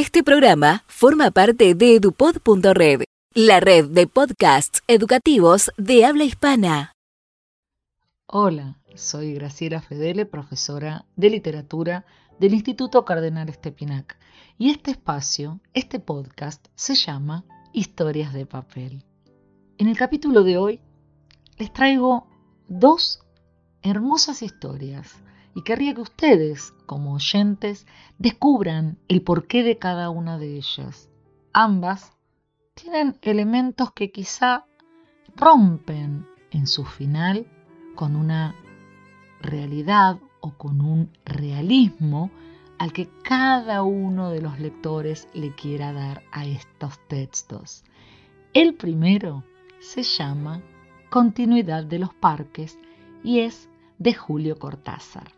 Este programa forma parte de edupod.red, la red de podcasts educativos de habla hispana. Hola, soy Graciela Fedele, profesora de literatura del Instituto Cardenal Estepinac. Y este espacio, este podcast, se llama Historias de Papel. En el capítulo de hoy les traigo dos hermosas historias y querría que ustedes, como oyentes, descubran el porqué de cada una de ellas. Ambas tienen elementos que quizá rompen en su final con una realidad o con un realismo al que cada uno de los lectores le quiera dar a estos textos. El primero se llama Continuidad de los Parques y es de Julio Cortázar.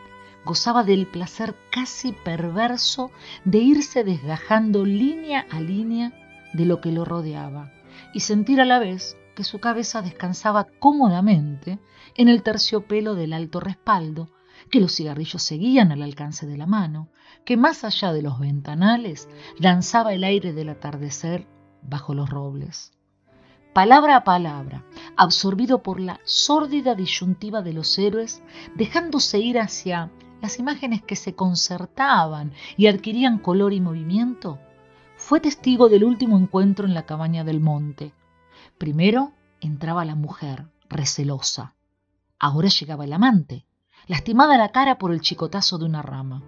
Gozaba del placer casi perverso de irse desgajando línea a línea de lo que lo rodeaba y sentir a la vez que su cabeza descansaba cómodamente en el terciopelo del alto respaldo, que los cigarrillos seguían al alcance de la mano, que más allá de los ventanales danzaba el aire del atardecer bajo los robles. Palabra a palabra, absorbido por la sórdida disyuntiva de los héroes, dejándose ir hacia las imágenes que se concertaban y adquirían color y movimiento, fue testigo del último encuentro en la cabaña del monte. Primero entraba la mujer, recelosa. Ahora llegaba el amante, lastimada la cara por el chicotazo de una rama.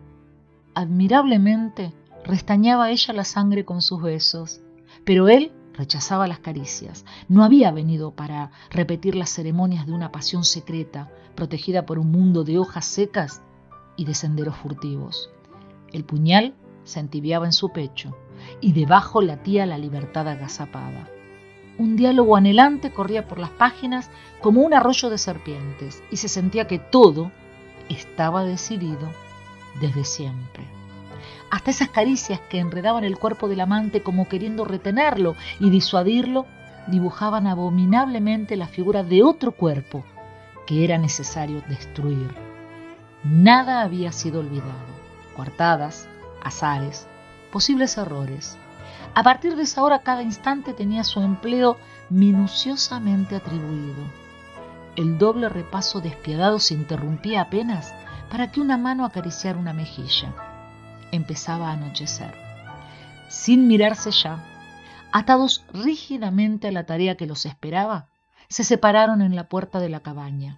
Admirablemente restañaba ella la sangre con sus besos, pero él Rechazaba las caricias. No había venido para repetir las ceremonias de una pasión secreta, protegida por un mundo de hojas secas y de senderos furtivos. El puñal se entibiaba en su pecho y debajo latía la libertad agazapada. Un diálogo anhelante corría por las páginas como un arroyo de serpientes y se sentía que todo estaba decidido desde siempre hasta esas caricias que enredaban el cuerpo del amante como queriendo retenerlo y disuadirlo, dibujaban abominablemente la figura de otro cuerpo que era necesario destruir. Nada había sido olvidado. Coartadas, azares, posibles errores. A partir de esa hora cada instante tenía su empleo minuciosamente atribuido. El doble repaso despiadado se interrumpía apenas para que una mano acariciara una mejilla empezaba a anochecer. Sin mirarse ya, atados rígidamente a la tarea que los esperaba, se separaron en la puerta de la cabaña.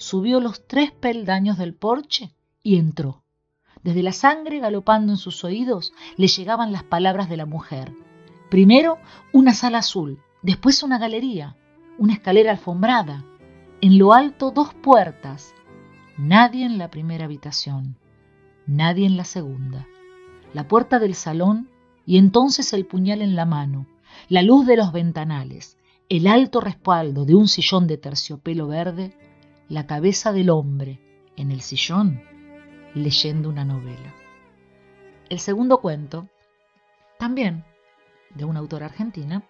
Subió los tres peldaños del porche y entró. Desde la sangre galopando en sus oídos le llegaban las palabras de la mujer. Primero una sala azul, después una galería, una escalera alfombrada, en lo alto dos puertas. Nadie en la primera habitación, nadie en la segunda la puerta del salón y entonces el puñal en la mano, la luz de los ventanales, el alto respaldo de un sillón de terciopelo verde, la cabeza del hombre en el sillón leyendo una novela. El segundo cuento también de una autora argentina,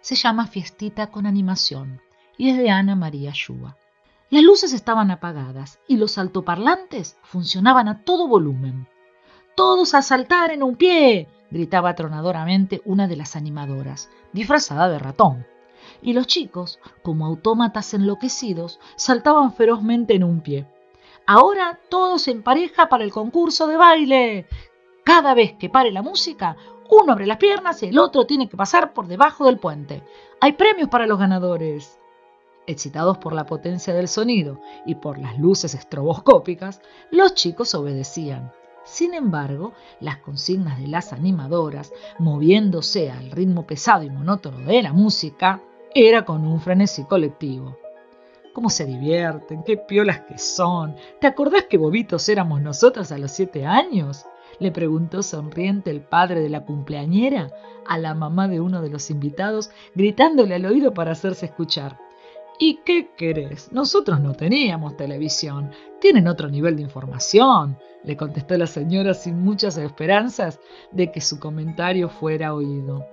se llama Fiestita con animación y es de Ana María Yúa. Las luces estaban apagadas y los altoparlantes funcionaban a todo volumen. ¡Todos a saltar en un pie! gritaba tronadoramente una de las animadoras, disfrazada de ratón. Y los chicos, como autómatas enloquecidos, saltaban ferozmente en un pie. Ahora todos en pareja para el concurso de baile. Cada vez que pare la música, uno abre las piernas y el otro tiene que pasar por debajo del puente. Hay premios para los ganadores. Excitados por la potencia del sonido y por las luces estroboscópicas, los chicos obedecían. Sin embargo, las consignas de las animadoras, moviéndose al ritmo pesado y monótono de la música, era con un frenesí colectivo. ¿Cómo se divierten? ¿Qué piolas que son? ¿Te acordás que bobitos éramos nosotras a los siete años? Le preguntó sonriente el padre de la cumpleañera a la mamá de uno de los invitados, gritándole al oído para hacerse escuchar. ¿Y qué querés? Nosotros no teníamos televisión. Tienen otro nivel de información, le contestó la señora sin muchas esperanzas de que su comentario fuera oído.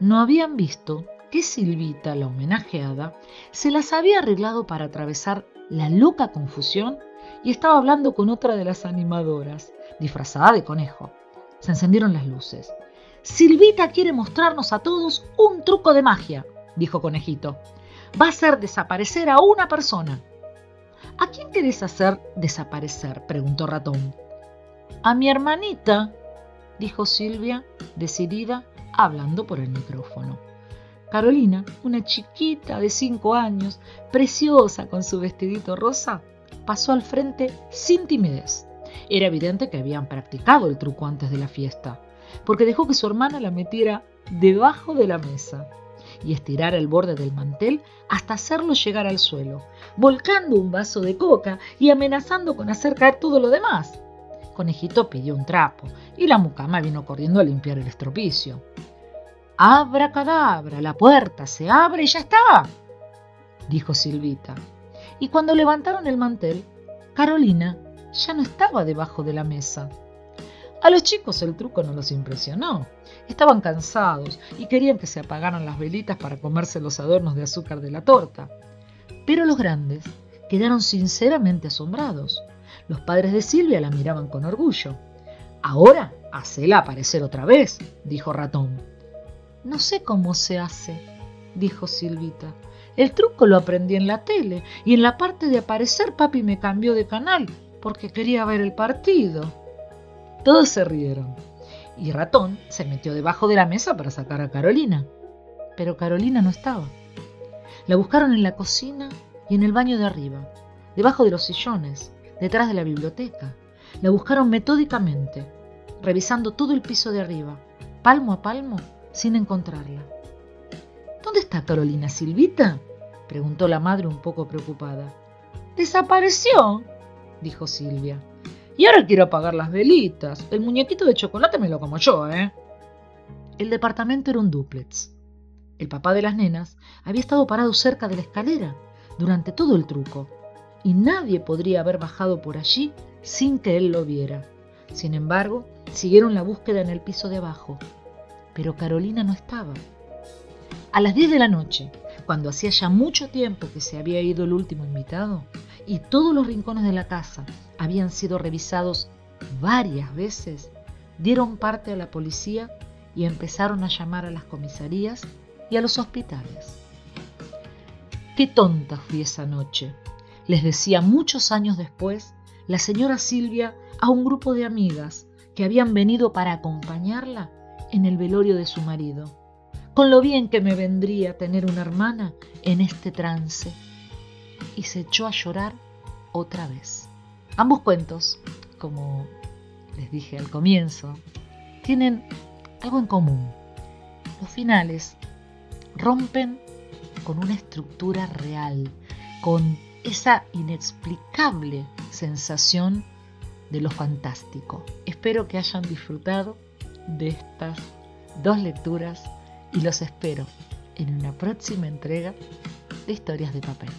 No habían visto que Silvita, la homenajeada, se las había arreglado para atravesar la loca confusión y estaba hablando con otra de las animadoras, disfrazada de conejo. Se encendieron las luces. Silvita quiere mostrarnos a todos un truco de magia, dijo Conejito. Va a hacer desaparecer a una persona. ¿A quién querés hacer desaparecer? preguntó Ratón. A mi hermanita, dijo Silvia, decidida, hablando por el micrófono. Carolina, una chiquita de cinco años, preciosa con su vestidito rosa, pasó al frente sin timidez. Era evidente que habían practicado el truco antes de la fiesta, porque dejó que su hermana la metiera debajo de la mesa y estirara el borde del mantel hasta hacerlo llegar al suelo, volcando un vaso de coca y amenazando con hacer caer todo lo demás. Conejito pidió un trapo y la mucama vino corriendo a limpiar el estropicio. Abra cadabra, la puerta se abre y ya está, dijo Silvita. Y cuando levantaron el mantel, Carolina ya no estaba debajo de la mesa. A los chicos el truco no los impresionó. Estaban cansados y querían que se apagaran las velitas para comerse los adornos de azúcar de la torta. Pero los grandes quedaron sinceramente asombrados. Los padres de Silvia la miraban con orgullo. Ahora, hacela aparecer otra vez, dijo Ratón. No sé cómo se hace, dijo Silvita. El truco lo aprendí en la tele y en la parte de aparecer papi me cambió de canal porque quería ver el partido. Todos se rieron y Ratón se metió debajo de la mesa para sacar a Carolina. Pero Carolina no estaba. La buscaron en la cocina y en el baño de arriba, debajo de los sillones, detrás de la biblioteca. La buscaron metódicamente, revisando todo el piso de arriba, palmo a palmo, sin encontrarla. ¿Dónde está Carolina Silvita? preguntó la madre un poco preocupada. Desapareció, dijo Silvia. Y ahora quiero apagar las velitas. El muñequito de chocolate me lo como yo, ¿eh? El departamento era un dúplex. El papá de las nenas había estado parado cerca de la escalera durante todo el truco, y nadie podría haber bajado por allí sin que él lo viera. Sin embargo, siguieron la búsqueda en el piso de abajo, pero Carolina no estaba. A las 10 de la noche, cuando hacía ya mucho tiempo que se había ido el último invitado y todos los rincones de la casa habían sido revisados varias veces, dieron parte a la policía y empezaron a llamar a las comisarías y a los hospitales. Qué tonta fui esa noche, les decía muchos años después la señora Silvia a un grupo de amigas que habían venido para acompañarla en el velorio de su marido, con lo bien que me vendría tener una hermana en este trance. Y se echó a llorar otra vez. Ambos cuentos, como les dije al comienzo, tienen algo en común. Los finales rompen con una estructura real, con esa inexplicable sensación de lo fantástico. Espero que hayan disfrutado de estas dos lecturas y los espero en una próxima entrega de Historias de Papel.